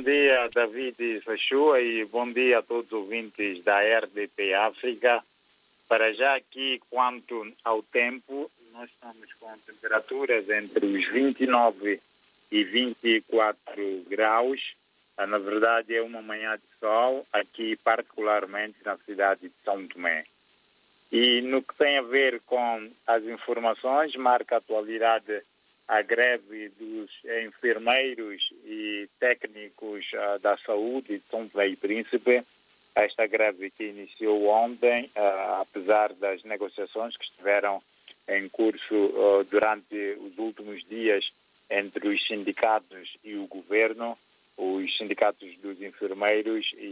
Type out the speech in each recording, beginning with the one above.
Bom dia, David Sachua, e bom dia a todos os ouvintes da RDP África. Para já aqui, quanto ao tempo, nós estamos com temperaturas entre os 29 e 24 graus. Ah, na verdade, é uma manhã de sol, aqui particularmente na cidade de São Tomé. E no que tem a ver com as informações, marca a atualidade a greve dos enfermeiros e técnicos uh, da saúde de São Tomé e Príncipe. Esta greve que iniciou ontem, uh, apesar das negociações que estiveram em curso uh, durante os últimos dias entre os sindicatos e o governo, os sindicatos dos enfermeiros e,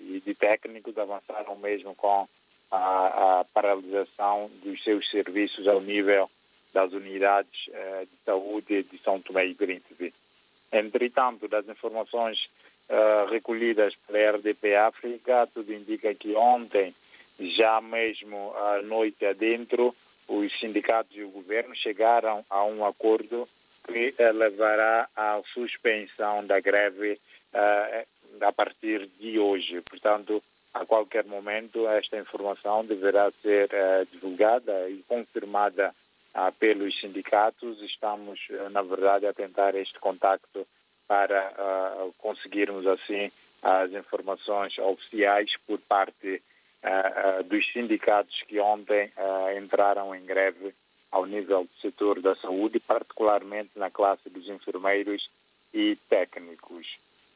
e, e de técnicos avançaram mesmo com a, a paralisação dos seus serviços ao nível das unidades uh, de saúde de São Tomé e Príncipe. Entretanto, das informações uh, recolhidas pela RDP África, tudo indica que ontem, já mesmo à noite adentro, os sindicatos e o governo chegaram a um acordo que uh, levará à suspensão da greve a partir de hoje. Portanto, a qualquer momento esta informação deverá ser divulgada e confirmada pelos sindicatos. Estamos, eh, na verdade, a tentar este contacto para uh, conseguirmos, assim, as informações oficiais por parte uh, dos sindicatos que ontem entraram em greve ao nível do setor da saúde, particularmente na classe dos enfermeiros e técnicos.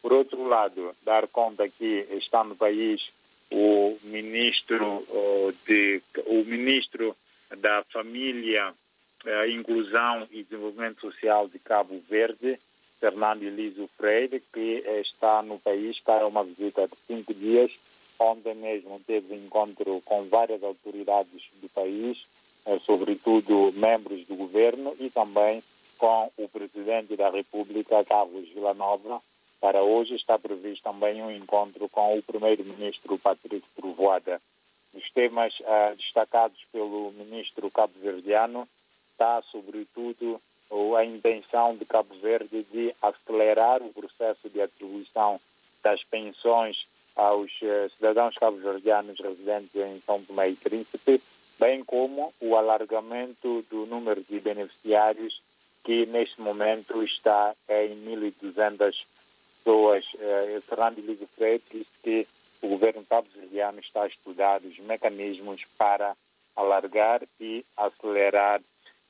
Por outro lado, dar conta que está no país o ministro de o ministro da família a Inclusão e Desenvolvimento Social de Cabo Verde, Fernando Eliso Freire, que está no país para uma visita de cinco dias. Ontem mesmo teve encontro com várias autoridades do país, eh, sobretudo membros do governo e também com o presidente da República, Carlos Villanova. Para hoje está previsto também um encontro com o primeiro-ministro Patrício Trovoada. Os temas uh, destacados pelo ministro cabo-verdiano está, sobretudo, a intenção de Cabo Verde de acelerar o processo de atribuição das pensões aos eh, cidadãos cabo-verdianos residentes em São Tomé e Príncipe, bem como o alargamento do número de beneficiários que neste momento está em 1.200 pessoas. Eh, Fernando Ligo Freire disse que o governo cabo-verdiano está a estudar os mecanismos para alargar e acelerar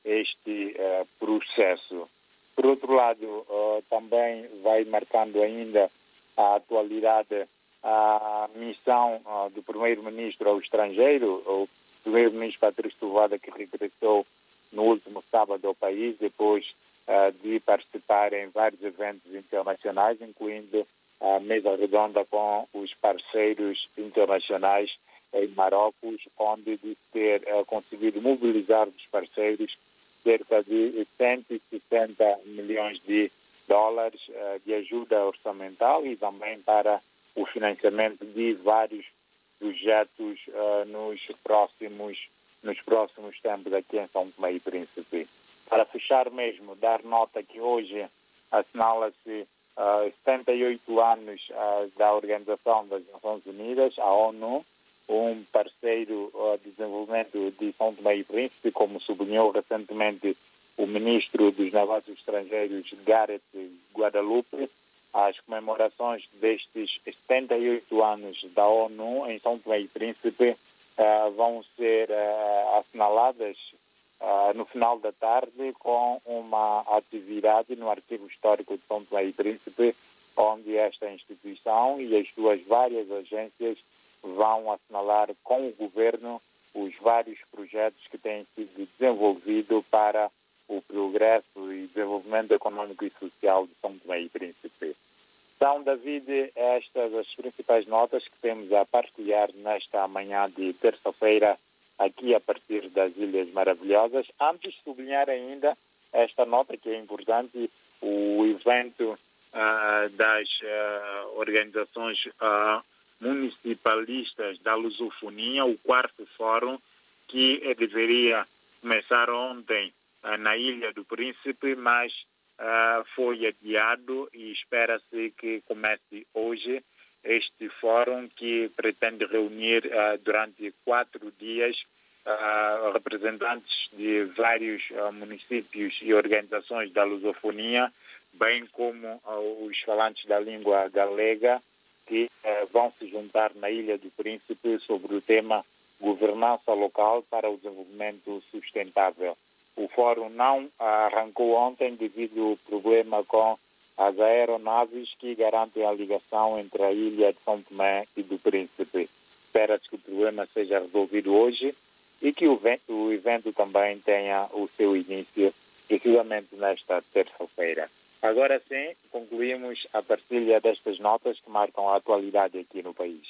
este uh, processo. Por outro lado, uh, também vai marcando ainda a atualidade a missão uh, do primeiro-ministro ao estrangeiro, o primeiro-ministro Patrício Tuvada, que regressou no último sábado ao país, depois de participar em vários eventos internacionais, incluindo a mesa redonda com os parceiros internacionais em Marrocos, onde de ter conseguido mobilizar os parceiros cerca de 160 milhões de dólares uh, de ajuda orçamental e também para o financiamento de vários projetos uh, nos próximos nos próximos tempos aqui em São Tomé e Príncipe. Para fechar mesmo, dar nota que hoje assinala-se uh, 78 anos uh, da Organização das Nações Unidas, a ONU, um parceiro de desenvolvimento de São Tomé e Príncipe, como sublinhou recentemente o ministro dos Negócios Estrangeiros, Gareth Guadalupe, as comemorações destes 78 anos da ONU em São Tomé e Príncipe uh, vão ser uh, assinaladas uh, no final da tarde com uma atividade no Arquivo Histórico de São Tomé e Príncipe, onde esta instituição e as suas várias agências vão assinalar com o governo os vários projetos que têm sido desenvolvidos para o progresso e desenvolvimento econômico e social de São Tomé e Príncipe. São, David, estas as principais notas que temos a partilhar nesta manhã de terça-feira, aqui a partir das Ilhas Maravilhosas. Antes de sublinhar ainda esta nota que é importante, o evento uh, das uh, organizações uh, municipalistas da lusofonia, o quarto fórum, que deveria começar ontem eh, na Ilha do Príncipe, mas uh, foi adiado e espera-se que comece hoje este fórum que pretende reunir durante quatro dias representantes de vários municípios e organizações da lusofonia, bem como os falantes da língua galega, que vão se juntar na Ilha do Príncipe sobre o tema governança local para o desenvolvimento sustentável. O fórum não arrancou ontem devido ao problema com as aeronaves que garantem a ligação entre a ilha de São Tomé e do Príncipe. Espera-se que o problema seja resolvido hoje e que o evento, o evento também tenha o seu início efetivamente nesta terça-feira. Agora sim, concluímos a partilha destas notas que marcam a atualidade aqui no país.